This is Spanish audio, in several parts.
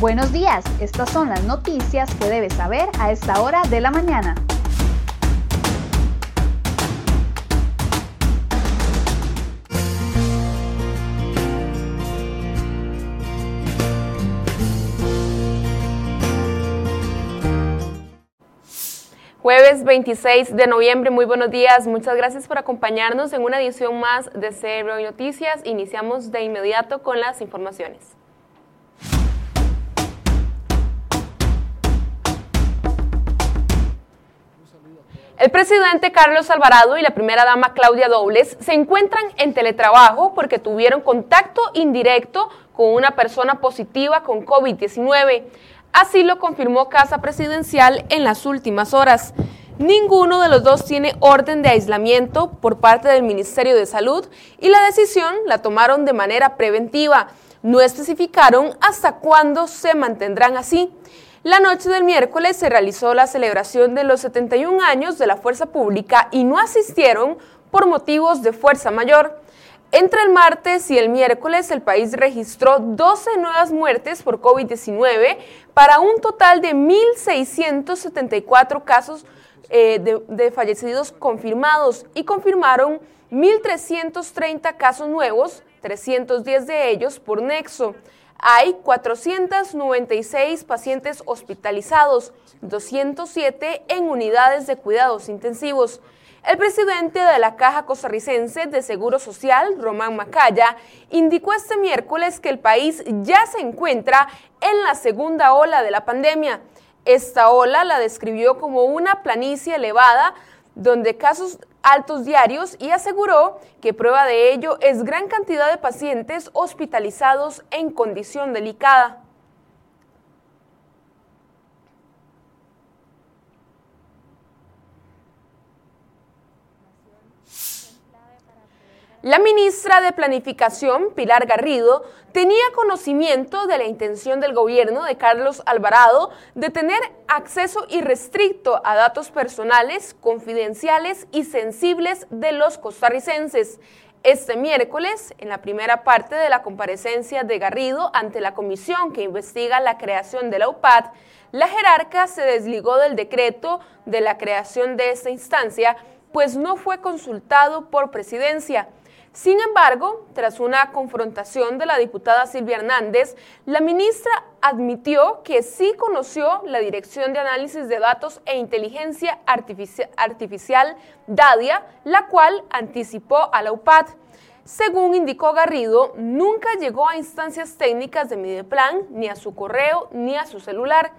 Buenos días, estas son las noticias que debes saber a esta hora de la mañana. Jueves 26 de noviembre, muy buenos días. Muchas gracias por acompañarnos en una edición más de CRO Noticias. Iniciamos de inmediato con las informaciones. El presidente Carlos Alvarado y la primera dama Claudia Dobles se encuentran en teletrabajo porque tuvieron contacto indirecto con una persona positiva con COVID-19. Así lo confirmó Casa Presidencial en las últimas horas. Ninguno de los dos tiene orden de aislamiento por parte del Ministerio de Salud y la decisión la tomaron de manera preventiva. No especificaron hasta cuándo se mantendrán así. La noche del miércoles se realizó la celebración de los 71 años de la Fuerza Pública y no asistieron por motivos de fuerza mayor. Entre el martes y el miércoles el país registró 12 nuevas muertes por COVID-19 para un total de 1.674 casos eh, de, de fallecidos confirmados y confirmaron 1.330 casos nuevos, 310 de ellos por nexo. Hay 496 pacientes hospitalizados, 207 en unidades de cuidados intensivos. El presidente de la Caja Costarricense de Seguro Social, Román Macaya, indicó este miércoles que el país ya se encuentra en la segunda ola de la pandemia. Esta ola la describió como una planicie elevada donde casos altos diarios y aseguró que prueba de ello es gran cantidad de pacientes hospitalizados en condición delicada. La ministra de Planificación, Pilar Garrido, tenía conocimiento de la intención del gobierno de Carlos Alvarado de tener acceso irrestricto a datos personales, confidenciales y sensibles de los costarricenses. Este miércoles, en la primera parte de la comparecencia de Garrido ante la comisión que investiga la creación de la UPAD, la jerarca se desligó del decreto de la creación de esta instancia, pues no fue consultado por presidencia. Sin embargo, tras una confrontación de la diputada Silvia Hernández, la ministra admitió que sí conoció la Dirección de Análisis de Datos e Inteligencia Artificial, DADIA, la cual anticipó a la UPAD. Según indicó Garrido, nunca llegó a instancias técnicas de Mideplan, ni a su correo, ni a su celular.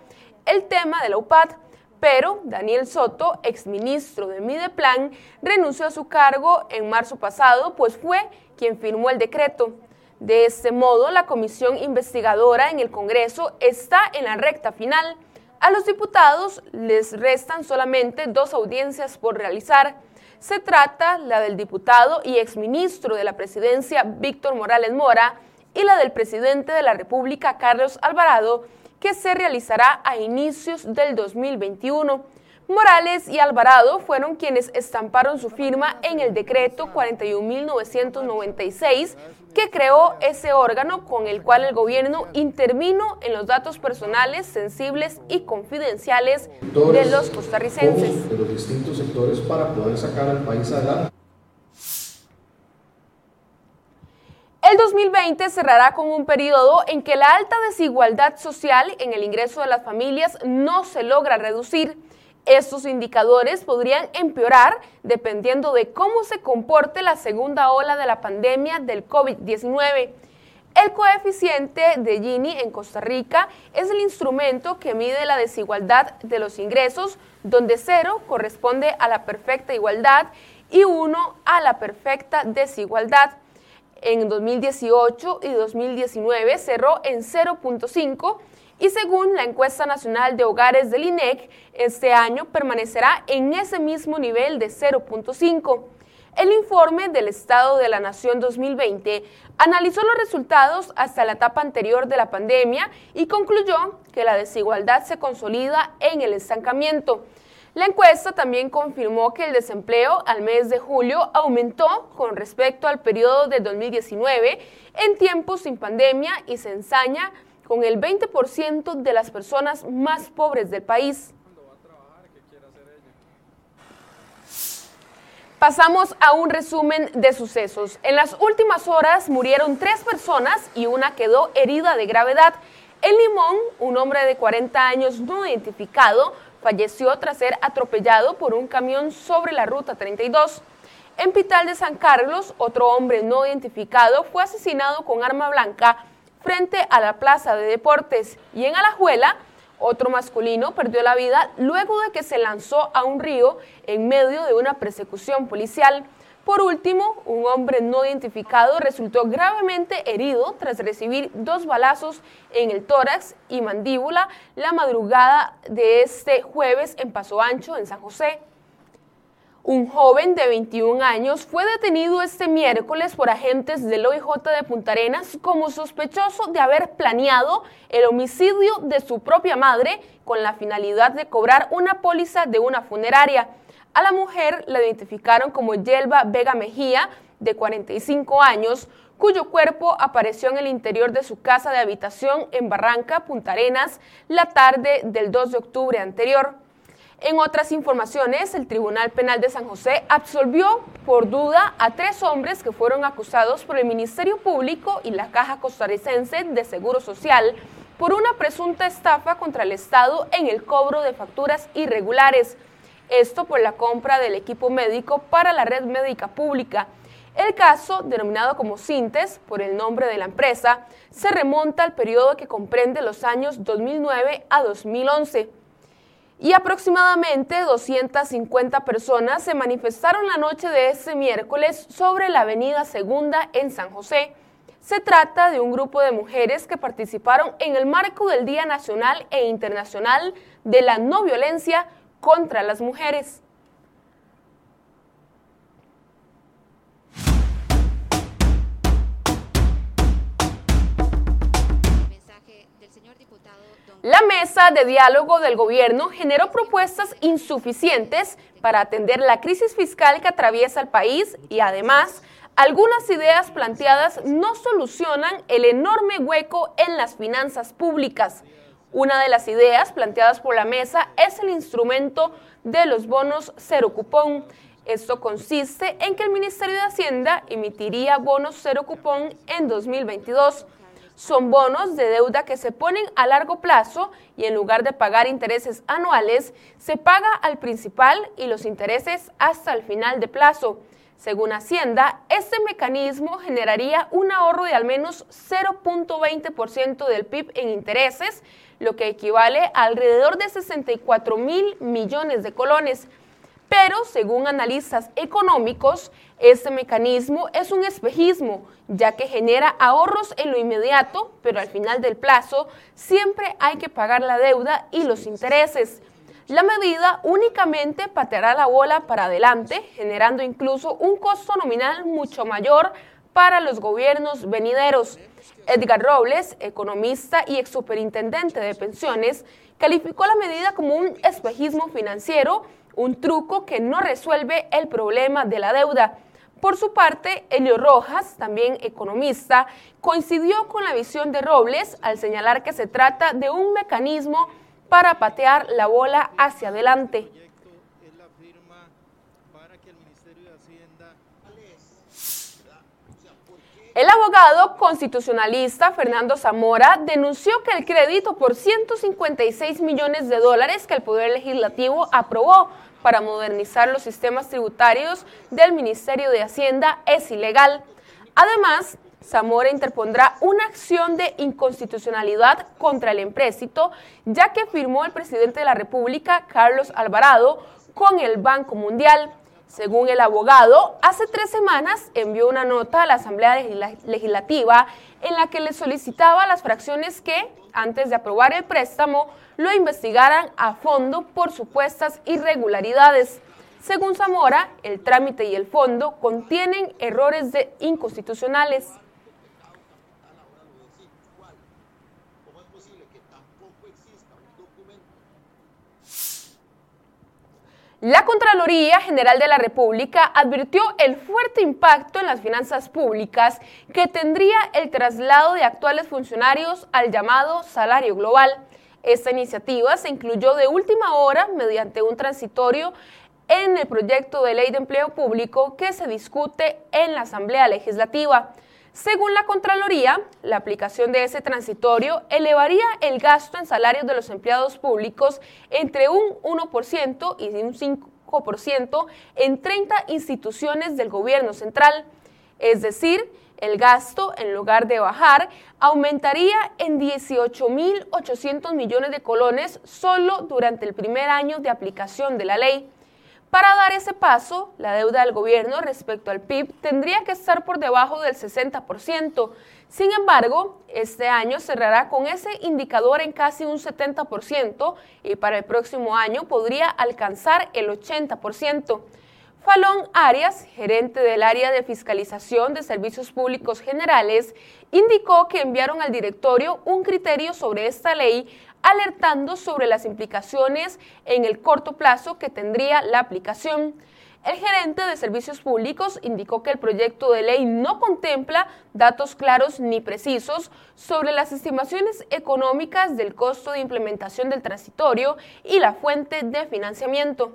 El tema de la UPAD pero Daniel Soto, exministro de Mideplan, renunció a su cargo en marzo pasado, pues fue quien firmó el decreto. De este modo, la comisión investigadora en el Congreso está en la recta final. A los diputados les restan solamente dos audiencias por realizar. Se trata la del diputado y exministro de la presidencia Víctor Morales Mora y la del presidente de la República Carlos Alvarado, que se realizará a inicios del 2021. Morales y Alvarado fueron quienes estamparon su firma en el decreto 41.996 que creó ese órgano con el cual el gobierno intervino en los datos personales, sensibles y confidenciales de los costarricenses. De los distintos sectores para poder sacar al país adelante. El 2020 cerrará con un periodo en que la alta desigualdad social en el ingreso de las familias no se logra reducir. Estos indicadores podrían empeorar dependiendo de cómo se comporte la segunda ola de la pandemia del COVID-19. El coeficiente de Gini en Costa Rica es el instrumento que mide la desigualdad de los ingresos, donde cero corresponde a la perfecta igualdad y uno a la perfecta desigualdad en 2018 y 2019 cerró en 0.5 y según la encuesta nacional de hogares del INEC, este año permanecerá en ese mismo nivel de 0.5. El informe del Estado de la Nación 2020 analizó los resultados hasta la etapa anterior de la pandemia y concluyó que la desigualdad se consolida en el estancamiento. La encuesta también confirmó que el desempleo al mes de julio aumentó con respecto al periodo de 2019 en tiempos sin pandemia y se ensaña con el 20% de las personas más pobres del país. Pasamos a un resumen de sucesos. En las últimas horas murieron tres personas y una quedó herida de gravedad. En Limón, un hombre de 40 años no identificado falleció tras ser atropellado por un camión sobre la ruta 32. En Pital de San Carlos, otro hombre no identificado fue asesinado con arma blanca frente a la plaza de deportes. Y en Alajuela, otro masculino perdió la vida luego de que se lanzó a un río en medio de una persecución policial. Por último, un hombre no identificado resultó gravemente herido tras recibir dos balazos en el tórax y mandíbula la madrugada de este jueves en Paso Ancho, en San José. Un joven de 21 años fue detenido este miércoles por agentes del OIJ de Punta Arenas como sospechoso de haber planeado el homicidio de su propia madre con la finalidad de cobrar una póliza de una funeraria. A la mujer la identificaron como Yelva Vega Mejía, de 45 años, cuyo cuerpo apareció en el interior de su casa de habitación en Barranca, Punta Arenas, la tarde del 2 de octubre anterior. En otras informaciones, el Tribunal Penal de San José absolvió por duda a tres hombres que fueron acusados por el Ministerio Público y la Caja Costarricense de Seguro Social por una presunta estafa contra el Estado en el cobro de facturas irregulares. Esto por la compra del equipo médico para la red médica pública. El caso, denominado como Sintes por el nombre de la empresa, se remonta al periodo que comprende los años 2009 a 2011 y aproximadamente 250 personas se manifestaron la noche de ese miércoles sobre la avenida Segunda en San José. Se trata de un grupo de mujeres que participaron en el marco del Día Nacional e Internacional de la No Violencia contra las Mujeres. La mesa de diálogo del gobierno generó propuestas insuficientes para atender la crisis fiscal que atraviesa el país y además algunas ideas planteadas no solucionan el enorme hueco en las finanzas públicas. Una de las ideas planteadas por la mesa es el instrumento de los bonos cero cupón. Esto consiste en que el Ministerio de Hacienda emitiría bonos cero cupón en 2022 son bonos de deuda que se ponen a largo plazo y en lugar de pagar intereses anuales, se paga al principal y los intereses hasta el final de plazo. Según Hacienda, este mecanismo generaría un ahorro de al menos 0.20% del PIB en intereses, lo que equivale a alrededor de 64 mil millones de colones. Pero, según analistas económicos, este mecanismo es un espejismo, ya que genera ahorros en lo inmediato, pero al final del plazo siempre hay que pagar la deuda y los intereses. La medida únicamente pateará la bola para adelante, generando incluso un costo nominal mucho mayor para los gobiernos venideros. Edgar Robles, economista y ex superintendente de pensiones, calificó la medida como un espejismo financiero un truco que no resuelve el problema de la deuda. Por su parte, Elio Rojas, también economista, coincidió con la visión de Robles al señalar que se trata de un mecanismo para patear la bola hacia adelante. El abogado constitucionalista Fernando Zamora denunció que el crédito por 156 millones de dólares que el Poder Legislativo aprobó para modernizar los sistemas tributarios del Ministerio de Hacienda es ilegal. Además, Zamora interpondrá una acción de inconstitucionalidad contra el empréstito, ya que firmó el presidente de la República, Carlos Alvarado, con el Banco Mundial. Según el abogado, hace tres semanas envió una nota a la Asamblea Legislativa en la que le solicitaba a las fracciones que, antes de aprobar el préstamo, lo investigaran a fondo por supuestas irregularidades. Según Zamora, el trámite y el fondo contienen errores de inconstitucionales. La Contraloría General de la República advirtió el fuerte impacto en las finanzas públicas que tendría el traslado de actuales funcionarios al llamado salario global. Esta iniciativa se incluyó de última hora mediante un transitorio en el proyecto de ley de empleo público que se discute en la Asamblea Legislativa. Según la Contraloría, la aplicación de ese transitorio elevaría el gasto en salarios de los empleados públicos entre un 1% y un 5% en 30 instituciones del gobierno central. Es decir, el gasto, en lugar de bajar, aumentaría en 18.800 millones de colones solo durante el primer año de aplicación de la ley. Para dar ese paso, la deuda del gobierno respecto al PIB tendría que estar por debajo del 60%. Sin embargo, este año cerrará con ese indicador en casi un 70% y para el próximo año podría alcanzar el 80%. Falón Arias, gerente del área de fiscalización de servicios públicos generales, indicó que enviaron al directorio un criterio sobre esta ley alertando sobre las implicaciones en el corto plazo que tendría la aplicación. El gerente de servicios públicos indicó que el proyecto de ley no contempla datos claros ni precisos sobre las estimaciones económicas del costo de implementación del transitorio y la fuente de financiamiento.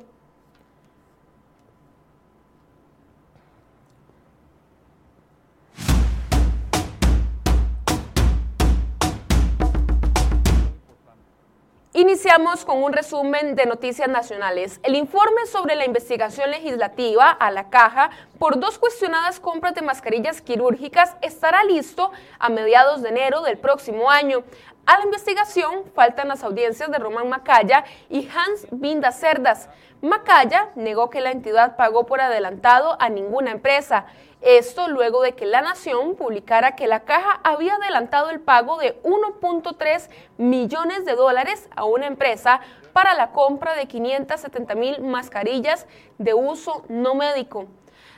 Iniciamos con un resumen de noticias nacionales. El informe sobre la investigación legislativa a la caja por dos cuestionadas compras de mascarillas quirúrgicas estará listo a mediados de enero del próximo año. A la investigación faltan las audiencias de Román Macaya y Hans Binda Cerdas. Macaya negó que la entidad pagó por adelantado a ninguna empresa. Esto luego de que La Nación publicara que la caja había adelantado el pago de 1.3 millones de dólares a una empresa para la compra de 570 mil mascarillas de uso no médico.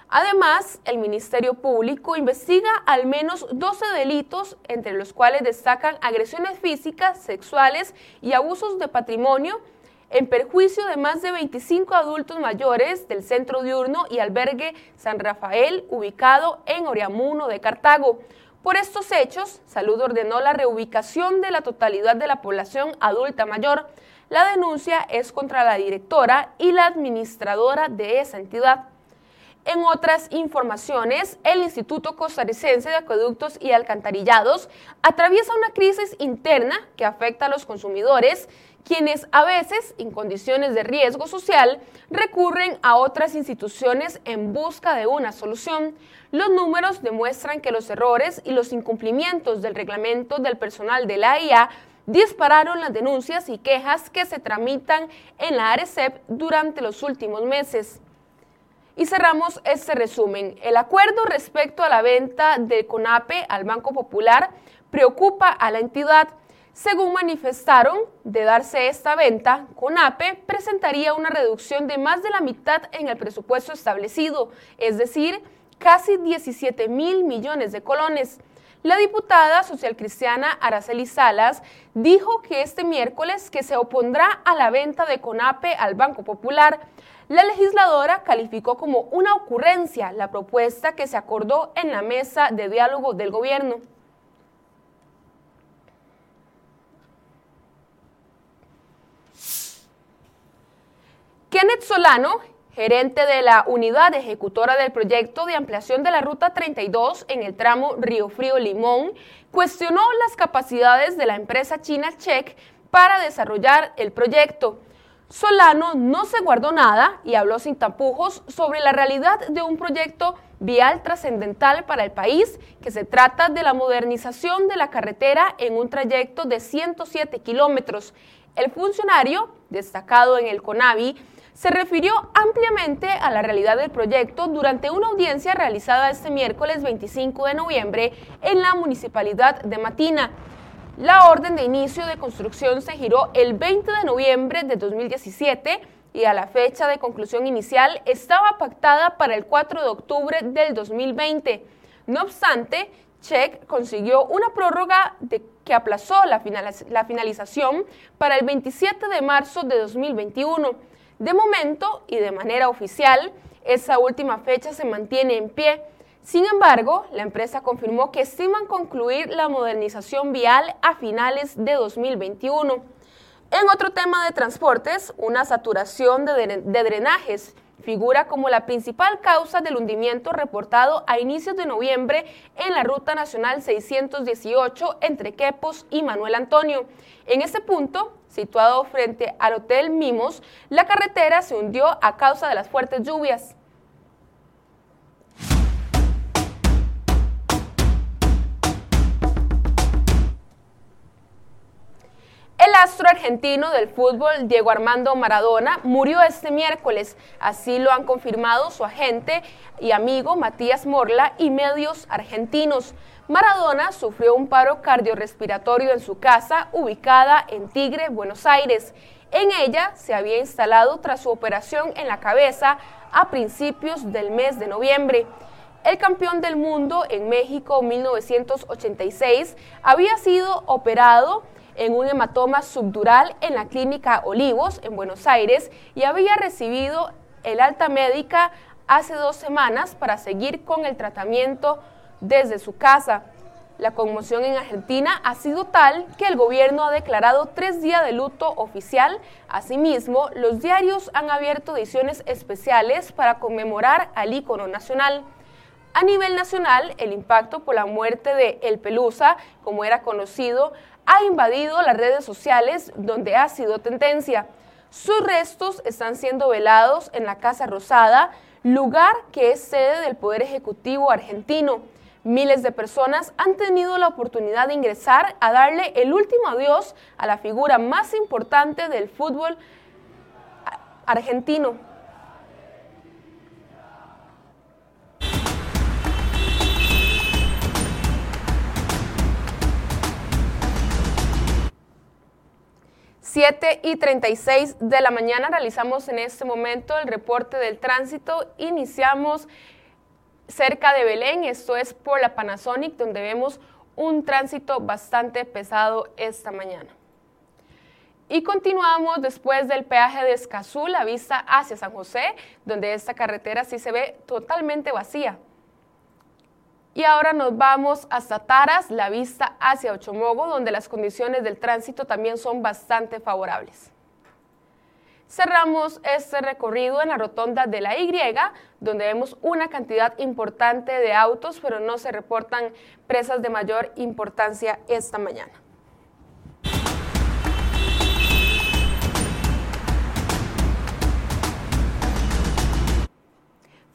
Además, el Ministerio Público investiga al menos 12 delitos, entre los cuales destacan agresiones físicas, sexuales y abusos de patrimonio en perjuicio de más de 25 adultos mayores del centro diurno y albergue San Rafael, ubicado en Oriamuno de Cartago. Por estos hechos, Salud ordenó la reubicación de la totalidad de la población adulta mayor. La denuncia es contra la directora y la administradora de esa entidad. En otras informaciones, el Instituto Costarricense de Acueductos y Alcantarillados atraviesa una crisis interna que afecta a los consumidores, quienes a veces, en condiciones de riesgo social, recurren a otras instituciones en busca de una solución. Los números demuestran que los errores y los incumplimientos del reglamento del personal de la AIA dispararon las denuncias y quejas que se tramitan en la ARECEP durante los últimos meses. Y cerramos este resumen. El acuerdo respecto a la venta de CONAPE al Banco Popular preocupa a la entidad. Según manifestaron, de darse esta venta, CONAPE presentaría una reducción de más de la mitad en el presupuesto establecido, es decir, casi 17 mil millones de colones. La diputada socialcristiana Araceli Salas dijo que este miércoles que se opondrá a la venta de CONAPE al Banco Popular, la legisladora calificó como una ocurrencia la propuesta que se acordó en la mesa de diálogo del gobierno. Kenneth Solano, gerente de la unidad ejecutora del proyecto de ampliación de la Ruta 32 en el tramo Río Frío Limón, cuestionó las capacidades de la empresa china Check para desarrollar el proyecto. Solano no se guardó nada y habló sin tapujos sobre la realidad de un proyecto vial trascendental para el país, que se trata de la modernización de la carretera en un trayecto de 107 kilómetros. El funcionario, destacado en el CONAVI, se refirió ampliamente a la realidad del proyecto durante una audiencia realizada este miércoles 25 de noviembre en la Municipalidad de Matina. La orden de inicio de construcción se giró el 20 de noviembre de 2017 y a la fecha de conclusión inicial estaba pactada para el 4 de octubre del 2020. No obstante, Check consiguió una prórroga de, que aplazó la, la finalización para el 27 de marzo de 2021. De momento y de manera oficial, esa última fecha se mantiene en pie. Sin embargo, la empresa confirmó que estiman concluir la modernización vial a finales de 2021. En otro tema de transportes, una saturación de, drenajes figura como la principal causa del hundimiento reportado a inicios de noviembre en la Ruta Nacional 618 entre Quepos y Manuel Antonio. En este punto, situado frente al Hotel Mimos, la carretera se hundió a causa de las fuertes lluvias. Astro argentino del fútbol, Diego Armando Maradona, murió este miércoles. Así lo han confirmado su agente y amigo Matías Morla y medios argentinos. Maradona sufrió un paro cardiorrespiratorio en su casa, ubicada en Tigre, Buenos Aires. En ella se había instalado tras su operación en la cabeza a principios del mes de noviembre. El campeón del mundo en México 1986 había sido operado en un hematoma subdural en la clínica Olivos, en Buenos Aires, y había recibido el alta médica hace dos semanas para seguir con el tratamiento desde su casa. La conmoción en Argentina ha sido tal que el gobierno ha declarado tres días de luto oficial. Asimismo, los diarios han abierto ediciones especiales para conmemorar al ícono nacional. A nivel nacional, el impacto por la muerte de El Pelusa, como era conocido, ha invadido las redes sociales donde ha sido tendencia. Sus restos están siendo velados en la Casa Rosada, lugar que es sede del Poder Ejecutivo argentino. Miles de personas han tenido la oportunidad de ingresar a darle el último adiós a la figura más importante del fútbol argentino. 7 y 36 de la mañana realizamos en este momento el reporte del tránsito. Iniciamos cerca de Belén, esto es por la Panasonic, donde vemos un tránsito bastante pesado esta mañana. Y continuamos después del peaje de Escazú, la vista hacia San José, donde esta carretera sí se ve totalmente vacía. Y ahora nos vamos hasta Taras, la vista hacia Ochomogo, donde las condiciones del tránsito también son bastante favorables. Cerramos este recorrido en la rotonda de la Y, donde vemos una cantidad importante de autos, pero no se reportan presas de mayor importancia esta mañana.